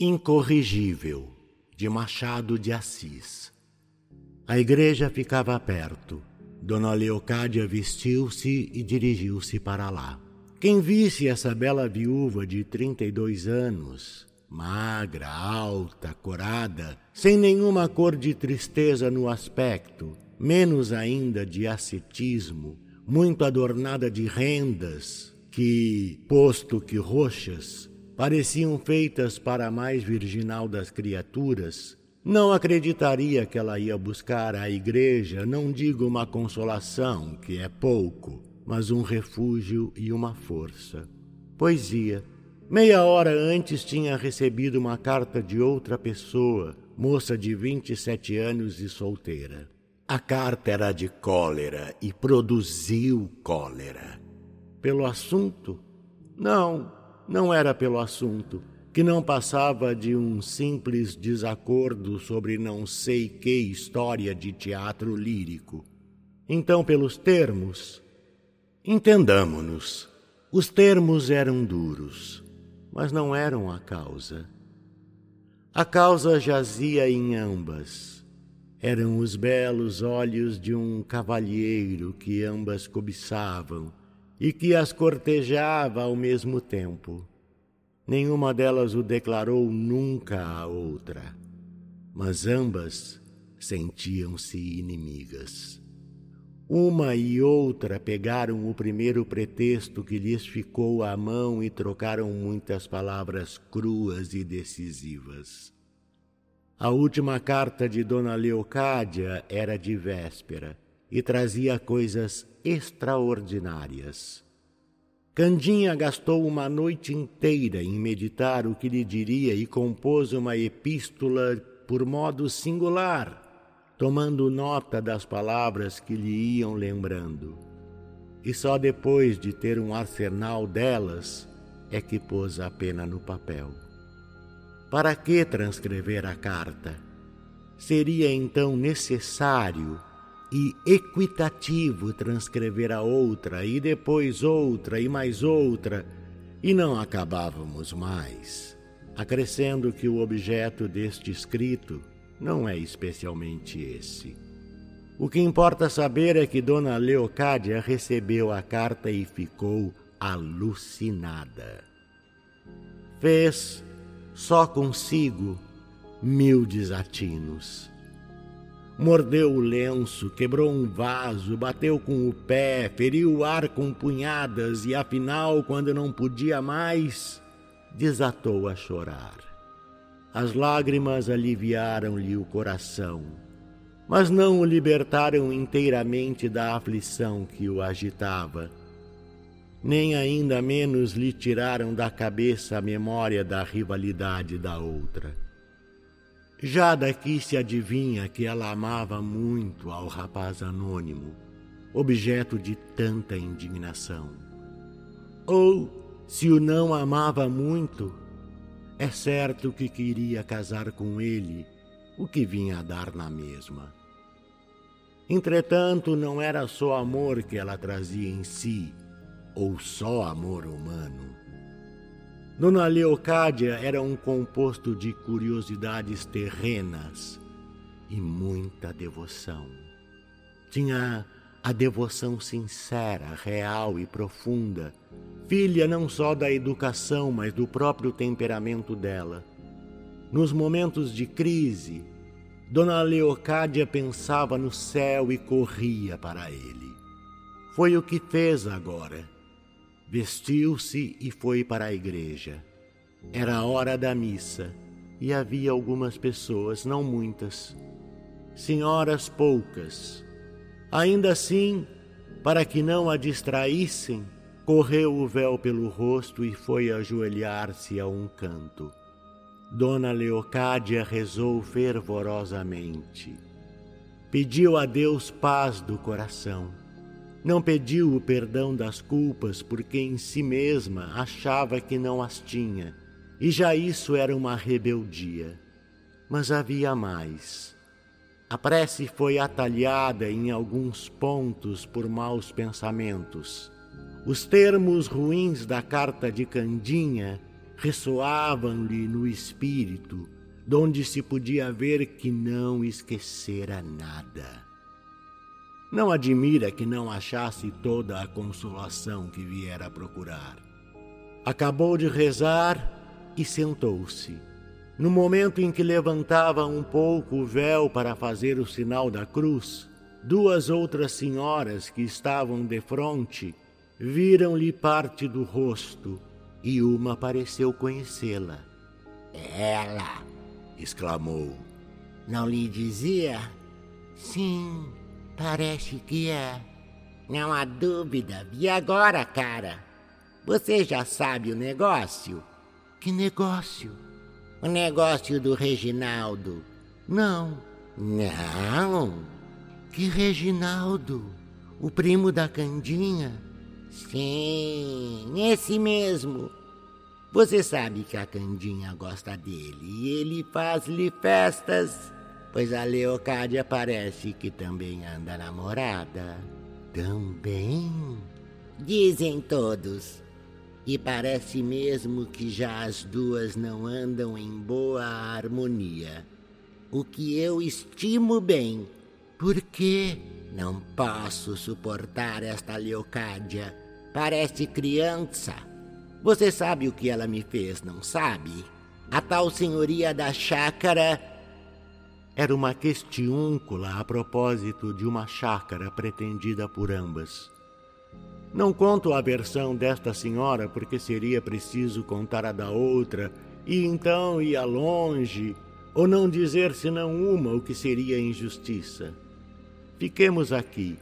Incorrigível, de Machado de Assis. A igreja ficava perto. Dona Leocádia vestiu-se e dirigiu-se para lá. Quem visse essa bela viúva de trinta e dois anos, magra, alta, corada, sem nenhuma cor de tristeza no aspecto, menos ainda de ascetismo, muito adornada de rendas, que, posto que roxas, pareciam feitas para a mais virginal das criaturas, não acreditaria que ela ia buscar à igreja, não digo uma consolação, que é pouco, mas um refúgio e uma força. Poesia. Meia hora antes tinha recebido uma carta de outra pessoa, moça de 27 anos e solteira. A carta era de cólera e produziu cólera. Pelo assunto? Não, não era pelo assunto, que não passava de um simples desacordo sobre não sei que história de teatro lírico. Então, pelos termos, entendamo-nos. Os termos eram duros, mas não eram a causa. A causa jazia em ambas. Eram os belos olhos de um cavalheiro que ambas cobiçavam e que as cortejava ao mesmo tempo. Nenhuma delas o declarou nunca à outra, mas ambas sentiam-se inimigas. Uma e outra pegaram o primeiro pretexto que lhes ficou à mão e trocaram muitas palavras cruas e decisivas. A última carta de Dona Leocádia era de véspera e trazia coisas extraordinárias. Candinha gastou uma noite inteira em meditar o que lhe diria e compôs uma epístola por modo singular, tomando nota das palavras que lhe iam lembrando. E só depois de ter um arsenal delas é que pôs a pena no papel. Para que transcrever a carta? Seria então necessário e equitativo transcrever a outra, e depois outra, e mais outra, e não acabávamos mais, acrescendo que o objeto deste escrito não é especialmente esse. O que importa saber é que Dona Leocádia recebeu a carta e ficou alucinada. Fez, só consigo, mil desatinos Mordeu o lenço, quebrou um vaso, bateu com o pé, feriu o ar com punhadas e, afinal, quando não podia mais, desatou a chorar. As lágrimas aliviaram-lhe o coração, mas não o libertaram inteiramente da aflição que o agitava, nem ainda menos lhe tiraram da cabeça a memória da rivalidade da outra. Já daqui se adivinha que ela amava muito ao rapaz anônimo, objeto de tanta indignação. Ou, se o não amava muito, é certo que queria casar com ele, o que vinha a dar na mesma. Entretanto, não era só amor que ela trazia em si, ou só amor humano. Dona Leocádia era um composto de curiosidades terrenas e muita devoção. Tinha a devoção sincera, real e profunda, filha não só da educação, mas do próprio temperamento dela. Nos momentos de crise, Dona Leocádia pensava no céu e corria para ele. Foi o que fez agora Vestiu-se e foi para a igreja. Era a hora da missa e havia algumas pessoas, não muitas, senhoras poucas. Ainda assim, para que não a distraíssem, correu o véu pelo rosto e foi ajoelhar-se a um canto. Dona Leocádia rezou fervorosamente. Pediu a Deus paz do coração não pediu o perdão das culpas porque em si mesma achava que não as tinha, e já isso era uma rebeldia. Mas havia mais. A prece foi atalhada em alguns pontos por maus pensamentos. Os termos ruins da carta de Candinha ressoavam-lhe no espírito, donde se podia ver que não esquecera nada. Não admira que não achasse toda a consolação que viera procurar. Acabou de rezar e sentou-se. No momento em que levantava um pouco o véu para fazer o sinal da cruz, duas outras senhoras que estavam de frente viram-lhe parte do rosto e uma pareceu conhecê-la. Ela! exclamou. Não lhe dizia? Sim, Parece que é. Não há dúvida. E agora, cara? Você já sabe o negócio? Que negócio? O negócio do Reginaldo. Não. Não? Que Reginaldo? O primo da Candinha? Sim, esse mesmo. Você sabe que a Candinha gosta dele e ele faz-lhe festas pois a Leocádia parece que também anda namorada. Também? Dizem todos. E parece mesmo que já as duas não andam em boa harmonia. O que eu estimo bem. Por quê? Não posso suportar esta Leocádia. Parece criança. Você sabe o que ela me fez, não sabe? A tal senhoria da chácara era uma questiúncula a propósito de uma chácara pretendida por ambas. Não conto a versão desta senhora porque seria preciso contar a da outra, e então ia longe, ou não dizer senão uma o que seria injustiça. Fiquemos aqui.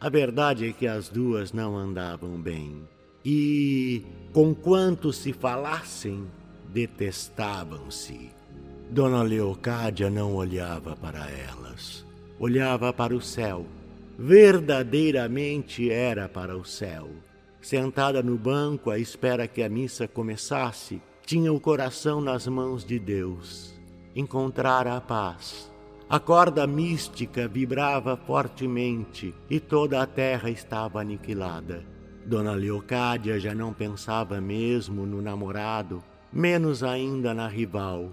A verdade é que as duas não andavam bem, e, conquanto se falassem, detestavam-se. Dona Leocádia não olhava para elas, olhava para o céu. Verdadeiramente era para o céu. Sentada no banco à espera que a missa começasse, tinha o coração nas mãos de Deus. Encontrara a paz. A corda mística vibrava fortemente e toda a terra estava aniquilada. Dona Leocádia já não pensava mesmo no namorado, menos ainda na rival.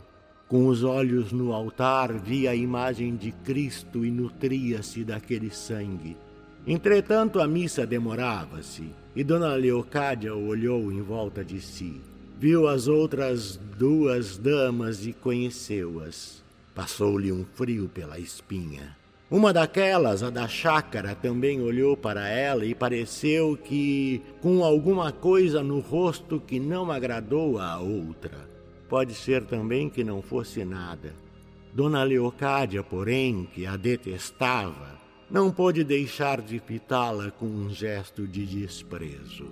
Com os olhos no altar, via a imagem de Cristo e nutria-se daquele sangue. Entretanto, a missa demorava-se, e Dona Leocádia olhou em volta de si. Viu as outras duas damas e conheceu-as. Passou-lhe um frio pela espinha. Uma daquelas, a da chácara, também olhou para ela e pareceu que com alguma coisa no rosto que não agradou à outra. Pode ser também que não fosse nada. Dona Leocádia, porém, que a detestava, não pôde deixar de fitá-la com um gesto de desprezo.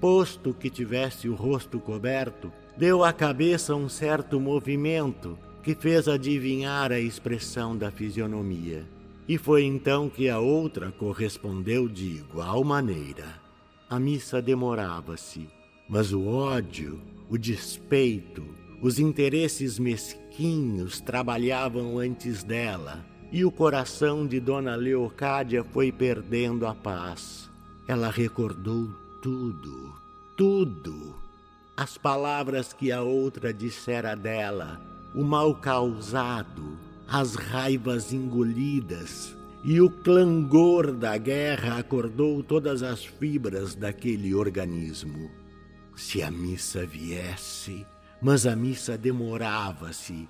Posto que tivesse o rosto coberto, deu à cabeça um certo movimento que fez adivinhar a expressão da fisionomia. E foi então que a outra correspondeu de igual maneira. A missa demorava-se, mas o ódio, o despeito, os interesses mesquinhos trabalhavam antes dela, e o coração de Dona Leocádia foi perdendo a paz. Ela recordou tudo, tudo. As palavras que a outra dissera dela, o mal causado, as raivas engolidas, e o clangor da guerra acordou todas as fibras daquele organismo. Se a missa viesse, mas a missa demorava-se.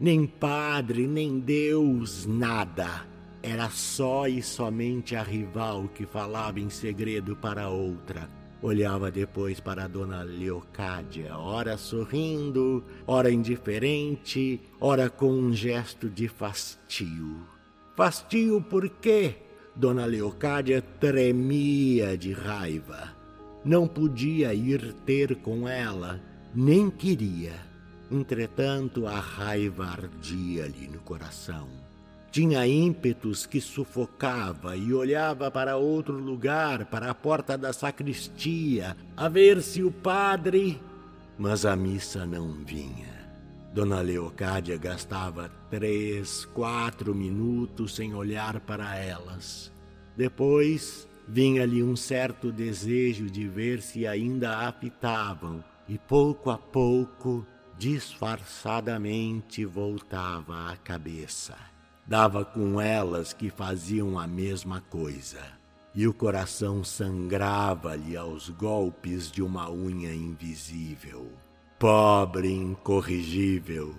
Nem padre, nem Deus, nada. Era só e somente a rival que falava em segredo para outra. Olhava depois para a dona Leocádia, ora sorrindo, ora indiferente, ora com um gesto de fastio. Fastio por quê? Dona Leocádia tremia de raiva. Não podia ir ter com ela nem queria. Entretanto, a raiva ardia-lhe no coração. Tinha ímpetos que sufocava e olhava para outro lugar, para a porta da sacristia, a ver se o padre. Mas a missa não vinha. Dona Leocádia gastava três, quatro minutos sem olhar para elas. Depois vinha-lhe um certo desejo de ver se ainda a fitavam e pouco a pouco, disfarçadamente, voltava a cabeça. Dava com elas que faziam a mesma coisa, e o coração sangrava-lhe aos golpes de uma unha invisível. Pobre incorrigível,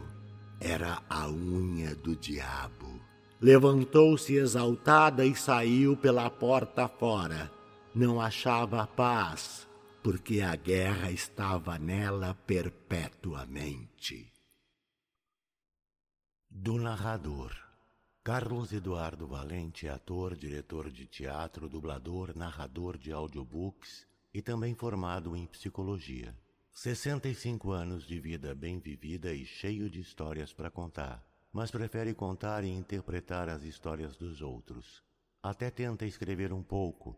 era a unha do diabo. Levantou-se exaltada e saiu pela porta fora. Não achava paz, porque a guerra estava nela perpetuamente. Do narrador. Carlos Eduardo Valente é ator, diretor de teatro, dublador, narrador de audiobooks e também formado em psicologia. 65 anos de vida bem vivida e cheio de histórias para contar mas prefere contar e interpretar as histórias dos outros. Até tenta escrever um pouco,